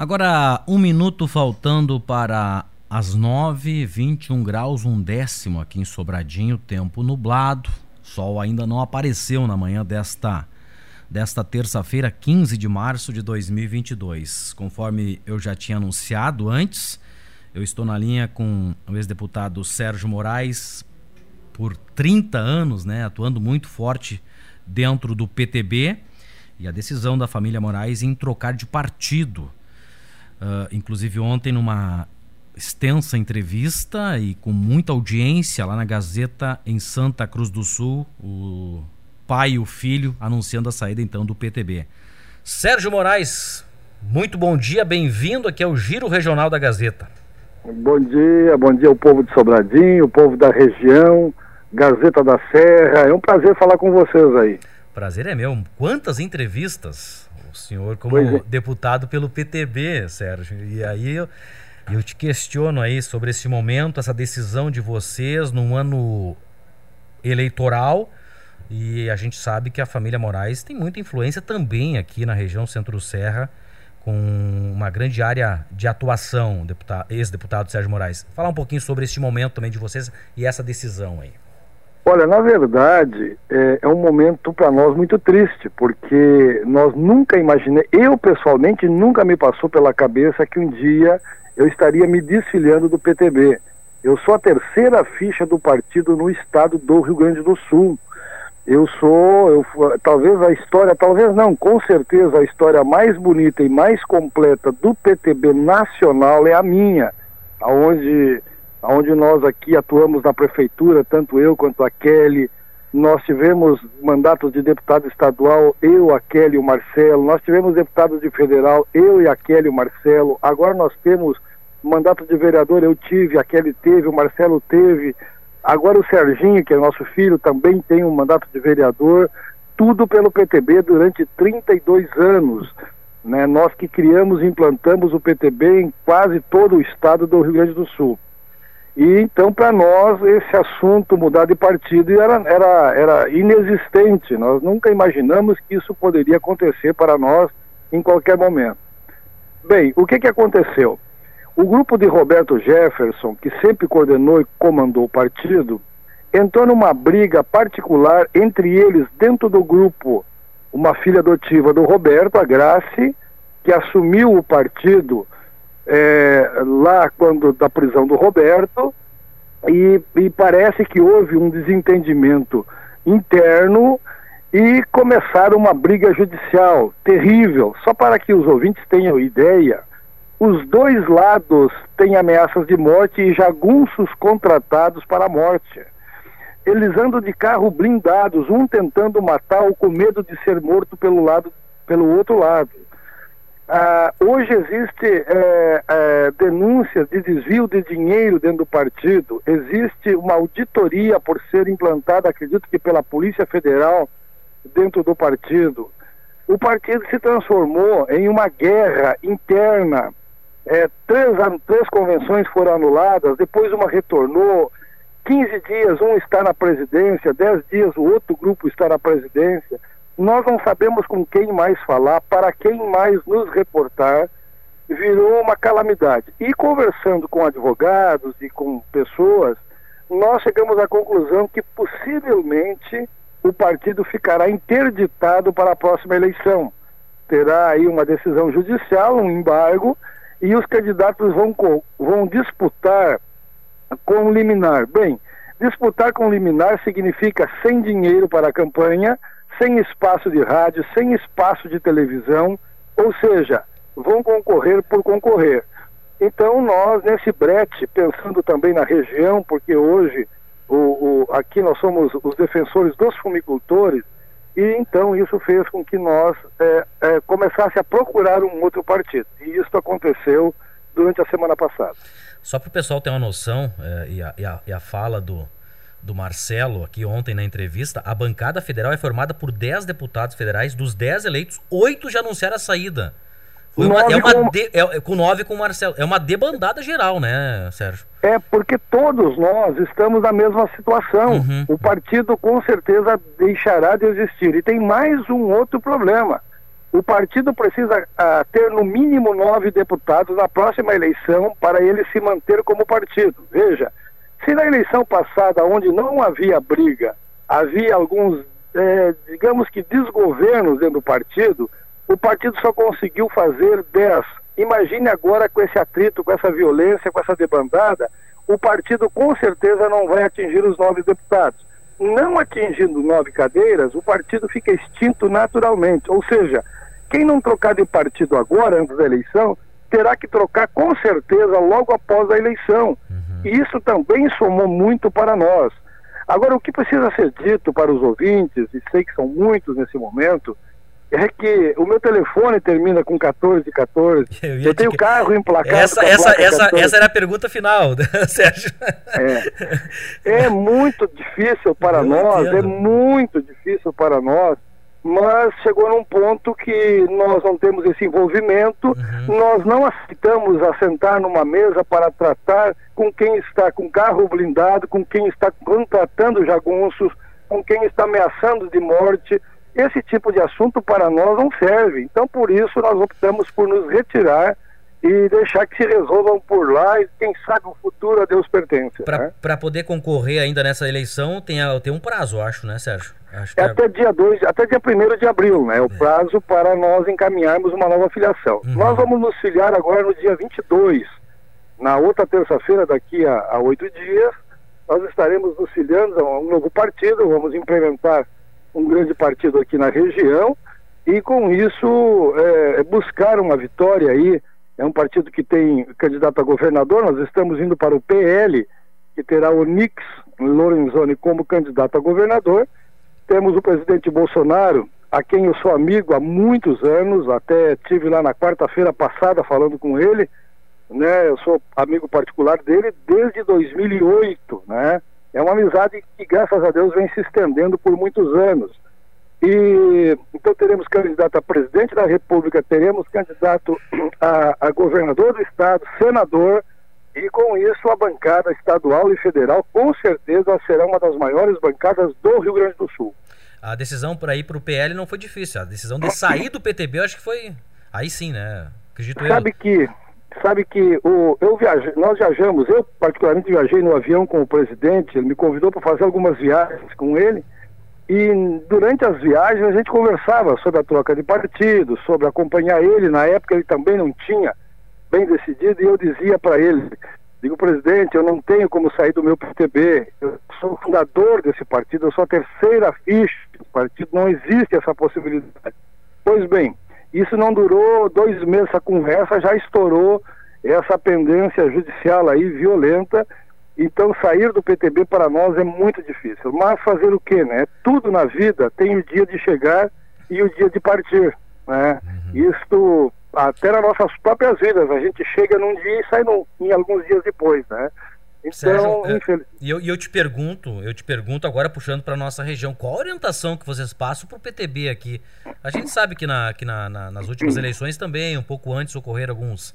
Agora, um minuto faltando para as 9, 21 graus, um décimo aqui em Sobradinho, tempo nublado. Sol ainda não apareceu na manhã desta, desta terça-feira, 15 de março de 2022. Conforme eu já tinha anunciado antes, eu estou na linha com o ex-deputado Sérgio Moraes, por 30 anos, né, atuando muito forte dentro do PTB, e a decisão da família Moraes em trocar de partido Uh, inclusive ontem numa extensa entrevista e com muita audiência lá na Gazeta em Santa Cruz do Sul, o pai e o filho anunciando a saída então do PTB. Sérgio Moraes, muito bom dia, bem-vindo aqui ao Giro Regional da Gazeta. Bom dia, bom dia ao povo de Sobradinho, o povo da região, Gazeta da Serra. É um prazer falar com vocês aí. Prazer é meu. Quantas entrevistas o senhor como é. deputado pelo PTB, Sérgio. E aí eu, eu te questiono aí sobre esse momento, essa decisão de vocês num ano eleitoral. E a gente sabe que a família Moraes tem muita influência também aqui na região Centro-Serra, com uma grande área de atuação, ex-deputado Sérgio Moraes. Falar um pouquinho sobre este momento também de vocês e essa decisão aí. Olha, na verdade, é, é um momento para nós muito triste, porque nós nunca imaginei, eu pessoalmente nunca me passou pela cabeça que um dia eu estaria me desfiliando do PTB. Eu sou a terceira ficha do partido no estado do Rio Grande do Sul. Eu sou, eu, talvez a história, talvez não, com certeza a história mais bonita e mais completa do PTB nacional é a minha, aonde onde nós aqui atuamos na prefeitura, tanto eu quanto a Kelly, nós tivemos mandatos de deputado estadual, eu, a Kelly e o Marcelo, nós tivemos deputados de federal, eu e a Kelly e o Marcelo, agora nós temos mandato de vereador, eu tive, a Kelly teve, o Marcelo teve, agora o Serginho, que é nosso filho, também tem um mandato de vereador, tudo pelo PTB durante 32 anos. Né? Nós que criamos e implantamos o PTB em quase todo o estado do Rio Grande do Sul. E então, para nós, esse assunto mudar de partido era, era, era inexistente. Nós nunca imaginamos que isso poderia acontecer para nós em qualquer momento. Bem, o que, que aconteceu? O grupo de Roberto Jefferson, que sempre coordenou e comandou o partido, entrou numa briga particular entre eles, dentro do grupo, uma filha adotiva do Roberto, a Grace, que assumiu o partido é, lá quando da prisão do Roberto e, e parece que houve um desentendimento interno e começaram uma briga judicial terrível. Só para que os ouvintes tenham ideia, os dois lados têm ameaças de morte e jagunços contratados para a morte. Eles andam de carro blindados, um tentando matar ou com medo de ser morto pelo lado pelo outro lado. Ah, hoje existe é, é, denúncias de desvio de dinheiro dentro do partido, existe uma auditoria por ser implantada, acredito que pela Polícia Federal, dentro do partido. O partido se transformou em uma guerra interna. É, três, três convenções foram anuladas, depois uma retornou. 15 dias um está na presidência, 10 dias o outro grupo está na presidência nós não sabemos com quem mais falar, para quem mais nos reportar, virou uma calamidade. E conversando com advogados e com pessoas, nós chegamos à conclusão que possivelmente o partido ficará interditado para a próxima eleição. Terá aí uma decisão judicial, um embargo, e os candidatos vão, vão disputar com liminar. Bem, disputar com liminar significa sem dinheiro para a campanha, sem espaço de rádio, sem espaço de televisão, ou seja, vão concorrer por concorrer. Então nós, nesse brete, pensando também na região, porque hoje o, o, aqui nós somos os defensores dos fumicultores, e então isso fez com que nós é, é, começasse a procurar um outro partido. E isso aconteceu durante a semana passada. Só para o pessoal ter uma noção, é, e, a, e, a, e a fala do, do Marcelo aqui ontem na entrevista, a bancada federal é formada por 10 deputados federais, dos 10 eleitos, 8 já anunciaram a saída. Foi uma, é uma com... De, é, com nove com o Marcelo. É uma debandada geral, né, Sérgio? É, porque todos nós estamos na mesma situação. Uhum. O partido com certeza deixará de existir. E tem mais um outro problema. o partido precisa uh, ter no mínimo nove deputados na próxima eleição para ele se manter como partido. Veja, se na eleição passada, onde não havia briga, havia alguns, eh, digamos que, desgovernos dentro do partido, o partido só conseguiu fazer dez. Imagine agora com esse atrito, com essa violência, com essa debandada, o partido com certeza não vai atingir os nove deputados. Não atingindo nove cadeiras, o partido fica extinto naturalmente. Ou seja, quem não trocar de partido agora, antes da eleição, terá que trocar com certeza logo após a eleição. Isso também somou muito para nós. Agora, o que precisa ser dito para os ouvintes, e sei que são muitos nesse momento, é que o meu telefone termina com 1414. Eu, eu tenho que... carro emplacado. Essa, essa, essa, essa era a pergunta final, Sérgio. É, é muito difícil para eu nós, é entendo. é muito difícil para nós mas chegou num ponto que nós não temos esse envolvimento, uhum. nós não aceitamos assentar numa mesa para tratar com quem está com carro blindado, com quem está contratando jagunços, com quem está ameaçando de morte. Esse tipo de assunto para nós não serve. Então, por isso, nós optamos por nos retirar e deixar que se resolvam por lá e quem sabe o futuro a Deus pertence. Para né? poder concorrer ainda nessa eleição tem, tem um prazo, acho, né, Sérgio? Acho é, é até dia 2, até dia 1 de abril, né? O é. prazo para nós encaminharmos uma nova filiação. Uhum. Nós vamos nos filiar agora no dia 22. Na outra terça-feira, daqui a oito dias, nós estaremos nos filiando a um novo partido, vamos implementar um grande partido aqui na região e com isso é, buscar uma vitória aí é um partido que tem candidato a governador, nós estamos indo para o PL, que terá o Nix Lorenzoni como candidato a governador. Temos o presidente Bolsonaro, a quem eu sou amigo há muitos anos, até tive lá na quarta-feira passada falando com ele, né? Eu sou amigo particular dele desde 2008, né? É uma amizade que, graças a Deus, vem se estendendo por muitos anos. E então teremos candidato a presidente da República, teremos candidato a, a governador do estado, senador, e com isso a bancada estadual e federal com certeza será uma das maiores bancadas do Rio Grande do Sul. A decisão para ir para o PL não foi difícil, a decisão de sair do PTB eu acho que foi aí sim, né? Acredito sabe eu. que sabe que o, eu viajei, nós viajamos, eu particularmente viajei no avião com o presidente, ele me convidou para fazer algumas viagens com ele. E durante as viagens a gente conversava sobre a troca de partido, sobre acompanhar ele. Na época ele também não tinha bem decidido e eu dizia para ele: digo, presidente, eu não tenho como sair do meu PTB. Eu sou fundador desse partido, eu sou a terceira ficha do partido, não existe essa possibilidade. Pois bem, isso não durou dois meses, essa conversa já estourou essa pendência judicial aí violenta então sair do PTB para nós é muito difícil. Mas fazer o quê, né? Tudo na vida tem o dia de chegar e o dia de partir, né? Uhum. Isto até nas nossas próprias vidas, a gente chega num dia e sai num, em alguns dias depois, né? Então, Sérgio, infeliz... e eu, eu te pergunto, eu te pergunto agora puxando para nossa região, qual a orientação que vocês passam para o PTB aqui? A gente sabe que, na, que na, na, nas últimas eleições também, um pouco antes, ocorreram alguns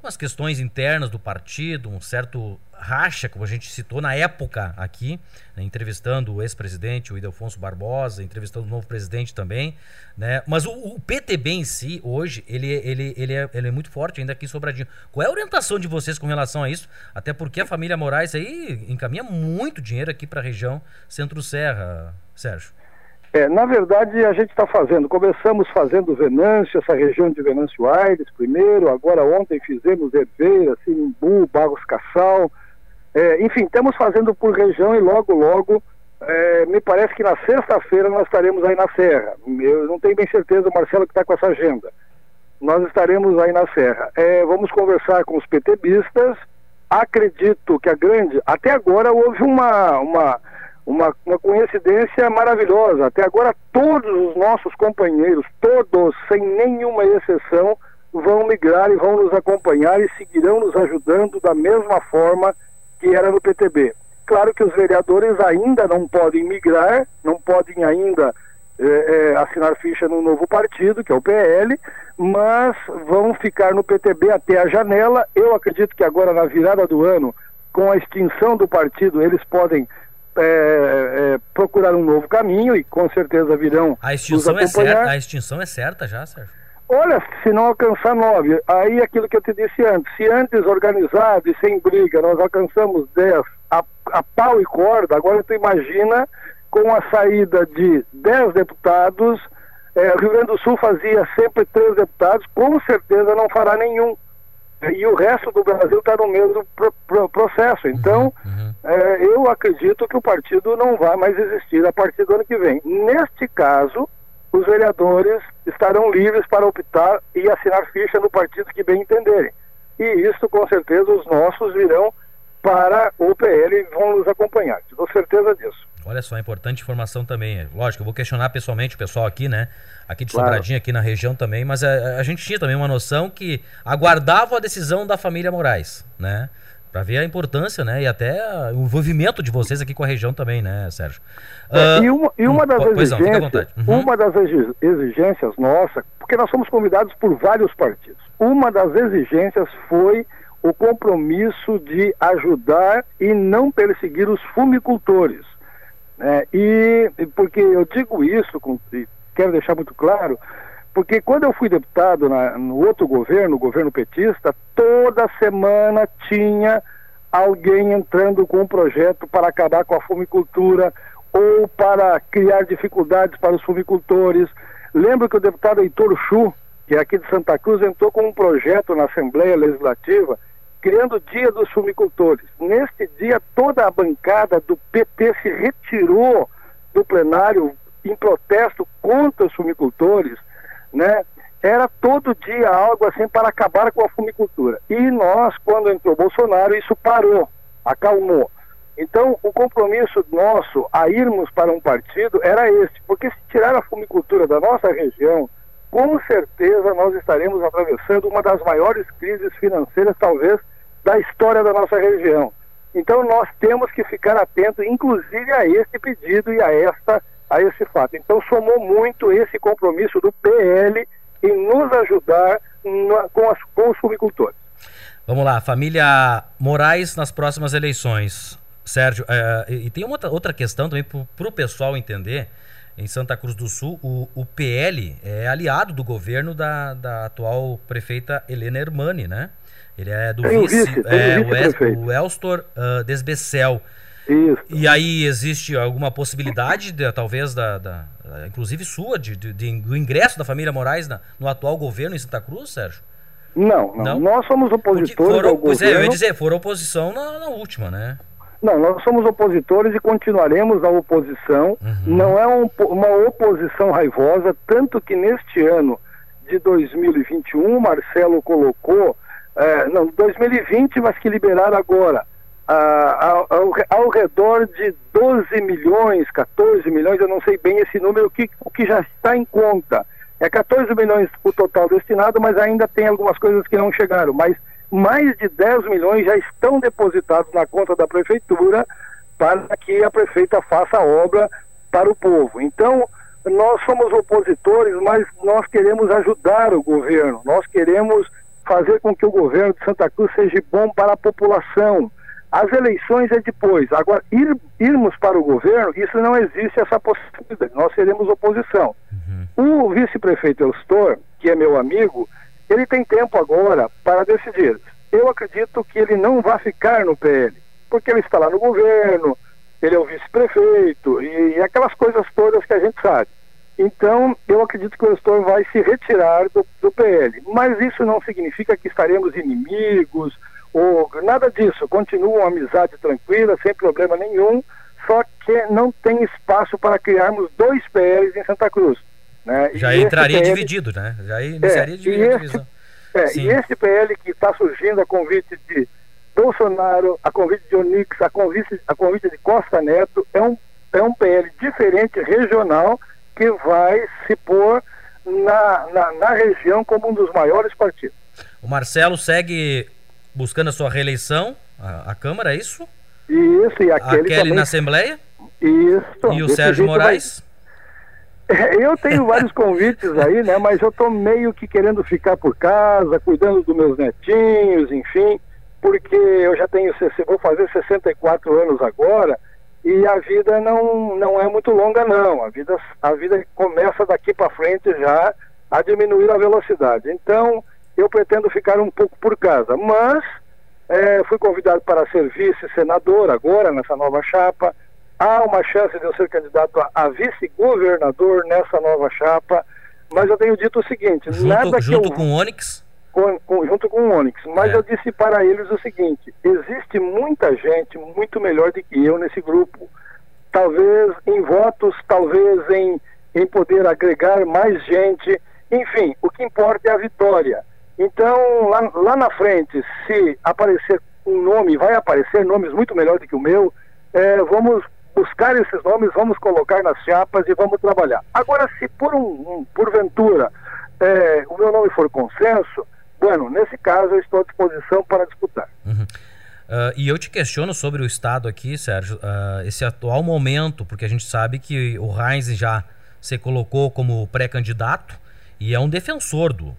algumas questões internas do partido, um certo racha, como a gente citou na época aqui, né, entrevistando o ex-presidente, o Idelfonso Barbosa, entrevistando o novo presidente também, né? Mas o, o, PTB em si, hoje, ele, ele, ele, é, ele é muito forte ainda aqui em Sobradinho. Qual é a orientação de vocês com relação a isso? Até porque a família Moraes aí encaminha muito dinheiro aqui para a região Centro-Serra, Sérgio. É, na verdade, a gente está fazendo, começamos fazendo Venâncio, essa região de Venâncio Aires primeiro, agora ontem fizemos Herveira, Sinimbu, Barros Cassal, é, enfim, estamos fazendo por região e logo, logo, é, me parece que na sexta-feira nós estaremos aí na Serra. Eu não tenho bem certeza, Marcelo que está com essa agenda. Nós estaremos aí na Serra. É, vamos conversar com os PTBistas. Acredito que a grande. Até agora houve uma, uma, uma, uma coincidência maravilhosa. Até agora todos os nossos companheiros, todos, sem nenhuma exceção, vão migrar e vão nos acompanhar e seguirão nos ajudando da mesma forma que era no PTB. Claro que os vereadores ainda não podem migrar, não podem ainda é, é, assinar ficha no novo partido, que é o PL, mas vão ficar no PTB até a janela. Eu acredito que agora, na virada do ano, com a extinção do partido, eles podem é, é, procurar um novo caminho e com certeza virão. A extinção é certa? A extinção é certa já, Sérgio? Olha, se não alcançar nove, aí aquilo que eu te disse antes, se antes organizado e sem briga nós alcançamos dez a, a pau e corda, agora tu imagina com a saída de dez deputados, é, o Rio Grande do Sul fazia sempre três deputados, com certeza não fará nenhum. E o resto do Brasil está no mesmo pro, pro, processo. Então, uhum, uhum. É, eu acredito que o partido não vai mais existir a partir do ano que vem. Neste caso, os vereadores estarão livres para optar e assinar ficha no partido que bem entenderem. E isso, com certeza, os nossos virão para o PL e vão nos acompanhar. Tenho certeza disso. Olha só, importante informação também. Lógico, eu vou questionar pessoalmente o pessoal aqui, né? Aqui de claro. Sobradinho, aqui na região também, mas a, a, gente tinha também uma noção que aguardava a decisão da família Moraes, né? Para ver a importância, né? E até o envolvimento de vocês aqui com a região também, né, Sérgio? É, uh, e, uma, e uma hum, das exigências, uhum. uma das exigências nossa, porque nós somos convidados por vários partidos. Uma das exigências foi o compromisso de ajudar e não perseguir os fumicultores. É, e porque eu digo isso, com, quero deixar muito claro, porque quando eu fui deputado na, no outro governo, o governo petista, toda semana tinha alguém entrando com um projeto para acabar com a fumicultura ou para criar dificuldades para os fumicultores. Lembro que o deputado Heitor Chu, que é aqui de Santa Cruz, entrou com um projeto na Assembleia Legislativa criando o Dia dos Fumicultores. Neste dia, toda a bancada do PT se retirou do plenário em protesto contra os fumicultores, né? Era todo dia algo assim para acabar com a fumicultura. E nós, quando entrou Bolsonaro, isso parou, acalmou. Então, o compromisso nosso a irmos para um partido era esse, porque se tirar a fumicultura da nossa região, com certeza nós estaremos atravessando uma das maiores crises financeiras, talvez, da história da nossa região. Então nós temos que ficar atentos, inclusive a esse pedido e a esta a esse fato. Então somou muito esse compromisso do PL em nos ajudar na, com, as, com os fumicultores. Vamos lá, família Moraes nas próximas eleições. Sérgio, é, e tem uma outra questão também para o pessoal entender. Em Santa Cruz do Sul, o, o PL é aliado do governo da, da atual prefeita Helena Hermani, né? Ele é do vice, vice, é, o, vice o Elstor uh, Desbecel. Isso. E aí existe alguma possibilidade, de, talvez, da, da, inclusive sua, de, de, de, do ingresso da família Moraes na, no atual governo em Santa Cruz, Sérgio? Não, não. não? Nós somos opositores foram, ao pois governo. é, eu ia dizer, foram oposição na, na, última, né? Não, nós somos opositores e continuaremos a oposição. Uhum. Não é um, uma oposição raivosa, tanto que neste ano de 2021, Marcelo colocou é, não, 2020, mas que liberaram agora, ah, ao, ao, redor de 12 milhões, 14 milhões, eu não sei bem esse número, que, o que já está em conta. É 14 milhões o total destinado, mas ainda tem algumas coisas que não chegaram. Mas mais de 10 milhões já estão depositados na conta da prefeitura para que a prefeita faça a obra para o povo. Então, nós somos opositores, mas nós queremos ajudar o governo, nós queremos fazer com que o governo de Santa Cruz seja bom para a população. As eleições é depois. Agora, ir, irmos para o governo, isso não existe essa possibilidade. Nós seremos oposição. Uhum. O vice-prefeito Elstor, que é meu amigo, ele tem tempo agora para decidir. Eu acredito que ele não vai ficar no PL, porque ele está lá no governo, ele é o vice-prefeito e, e aquelas coisas todas que a gente sabe. Então, eu acredito que o gestor vai se retirar do, do PL. Mas isso não significa que estaremos inimigos ou nada disso. Continua uma amizade tranquila, sem problema nenhum, só que não tem espaço para criarmos dois PLs em Santa Cruz. Né? Já e entraria PL, dividido, né? Já iniciaria é, dividido. E esse, é, e esse PL que está surgindo a convite de Bolsonaro, a convite de Onix, a convite, a convite de Costa Neto, é um, é um PL diferente, regional, que vai se pôr na, na, na região como um dos maiores partidos. O Marcelo segue buscando a sua reeleição à, Câmara, é isso? Isso, e aquele a Kelly também... na Assembleia? Isso. E o Sérgio Moraes? Vai... Eu tenho vários convites aí, né? Mas eu tô meio que querendo ficar por casa, cuidando dos meus netinhos, enfim, porque eu já tenho, vou fazer 64 anos agora, e a vida não, não é muito longa não, a vida, a vida começa daqui para frente já a diminuir a velocidade. Então, eu pretendo ficar um pouco por casa, mas é, fui convidado para ser vice-senador agora, nessa nova chapa, há uma chance de eu ser candidato a, a vice-governador nessa nova chapa, mas eu tenho dito o seguinte, junto, nada junto eu, com o Onyx? Com, com, junto com o Onyx, mas é. eu disse para eles o seguinte, existe muita gente muito melhor do que eu nesse grupo, talvez em votos, talvez em, em poder agregar mais gente, enfim, o que importa é a vitória. Então, lá, lá na frente, se aparecer um nome, vai aparecer nomes muito melhores do que o meu, é, vamos buscar esses nomes, vamos colocar nas chapas e vamos trabalhar. Agora, se por um, um porventura é, o meu nome for consenso, bueno, nesse caso eu estou à disposição para disputar. Uhum. Uh, e eu te questiono sobre o Estado aqui, Sérgio, uh, esse atual momento, porque a gente sabe que o Heinz já se colocou como pré-candidato e é um defensor do,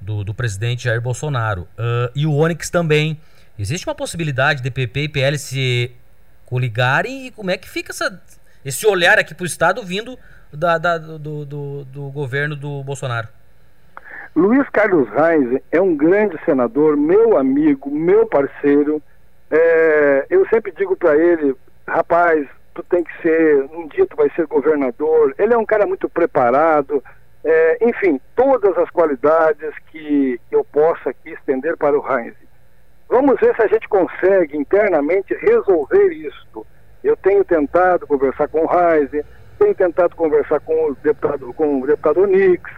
do, do presidente Jair Bolsonaro. Uh, e o Onyx também. Existe uma possibilidade de PP e PL se coligarem e como é que fica essa, esse olhar aqui para o Estado vindo da, da, do, do, do governo do Bolsonaro? Luiz Carlos Reis é um grande senador, meu amigo, meu parceiro. É, eu sempre digo para ele, rapaz, tu tem que ser, um dia tu vai ser governador. Ele é um cara muito preparado, é, enfim, todas as qualidades que, eu possa aqui estender para o Heinz. Vamos ver se a gente consegue internamente resolver isto. Eu tenho tentado conversar com o Heinz, tenho tentado conversar com o deputado, com o deputado Onix,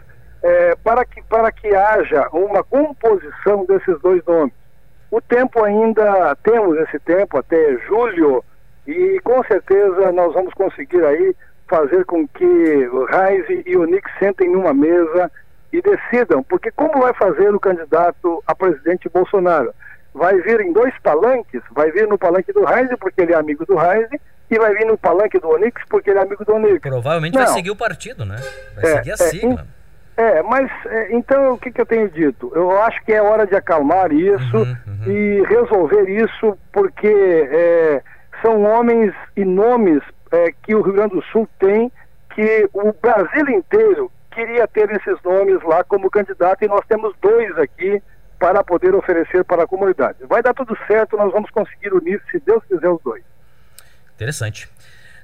é, para, que, para que haja uma composição desses dois nomes. O tempo ainda, temos esse tempo até julho, e com certeza nós vamos conseguir aí fazer com que o Reis e o Nick sentem numa mesa e decidam, porque como vai fazer o candidato a presidente Bolsonaro? Vai vir em dois palanques, vai vir no palanque do Reis porque ele é amigo do Reis e vai vir no palanque do Onix porque ele é amigo do Onix. Provavelmente Não. vai seguir o partido, né? Vai é, seguir a é, sigla. É, mas é, então o que, que, eu tenho dito? Eu acho que é hora de acalmar isso uhum, uhum. e resolver isso porque é, são homens e nomes é, que o Rio Grande do Sul tem, que o Brasil inteiro queria ter esses nomes lá como candidato e nós temos dois aqui para poder oferecer para a comunidade. Vai dar tudo certo, nós vamos conseguir unir, se Deus quiser, os dois. Interessante.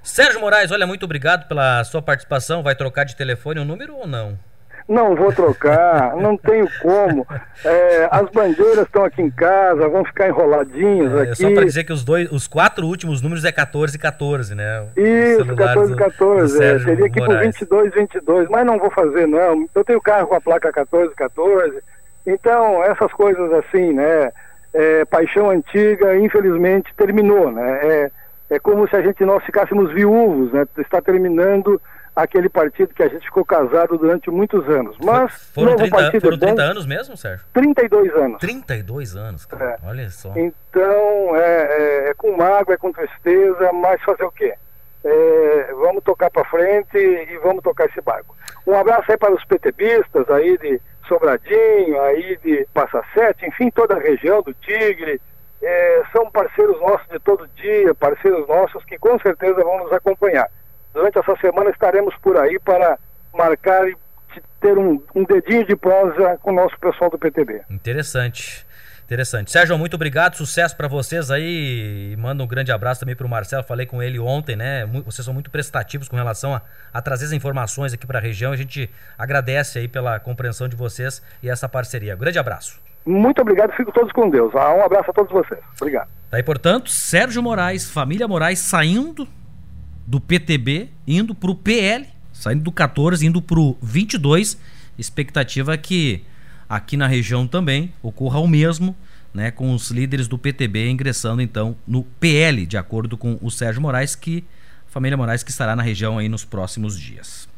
Sérgio Moraes, olha, muito obrigado pela sua participação. Vai trocar de telefone o número ou não? Não vou trocar, não tenho como. É, as bandeiras estão aqui em casa, vão ficar enroladinhas é, aqui. Só para dizer que os dois, os quatro últimos números é 14 e 14, né? Isso, 14 e 14. É, teria que ir por 22 22, mas não vou fazer não. Eu tenho carro com a placa 14 14. Então, essas coisas assim, né? É, paixão antiga, infelizmente, terminou, né? É, é como se a gente nós ficássemos viúvos, né? Está terminando aquele partido que a gente ficou casado durante muitos anos. Mas foram, 30, foram 30 é anos mesmo, Sérgio? 32 anos. 32 anos, cara. É. Olha só. Então, é, é, é, com mágoa, é com tristeza, mas fazer o quê? É, vamos tocar para frente e vamos tocar esse barco. Um abraço aí para os PTBistas aí de Sobradinho, aí de Passa Sete, enfim, toda a região do Tigre. É, são parceiros nossos de todo dia, parceiros nossos que com certeza vão nos acompanhar durante essa semana estaremos por aí para marcar e ter um, um dedinho de prosa com o nosso pessoal do PTB. Interessante. Interessante. Sérgio, muito obrigado, sucesso para vocês aí. E manda um grande abraço também para o Marcelo. Falei com ele ontem, né? Vocês são muito prestativos com relação a, a trazer as informações aqui para a região. A gente agradece aí pela compreensão de vocês e essa parceria. Grande abraço. Muito obrigado, fico todos com Deus. Um abraço a todos vocês. Obrigado. Tá aí, portanto, Sérgio Moraes, família Moraes, saindo do PTB indo para o PL, saindo do 14 indo para o 22. Expectativa que aqui na região também ocorra o mesmo, né, com os líderes do PTB ingressando então no PL, de acordo com o Sérgio Moraes, que família Moraes que estará na região aí nos próximos dias.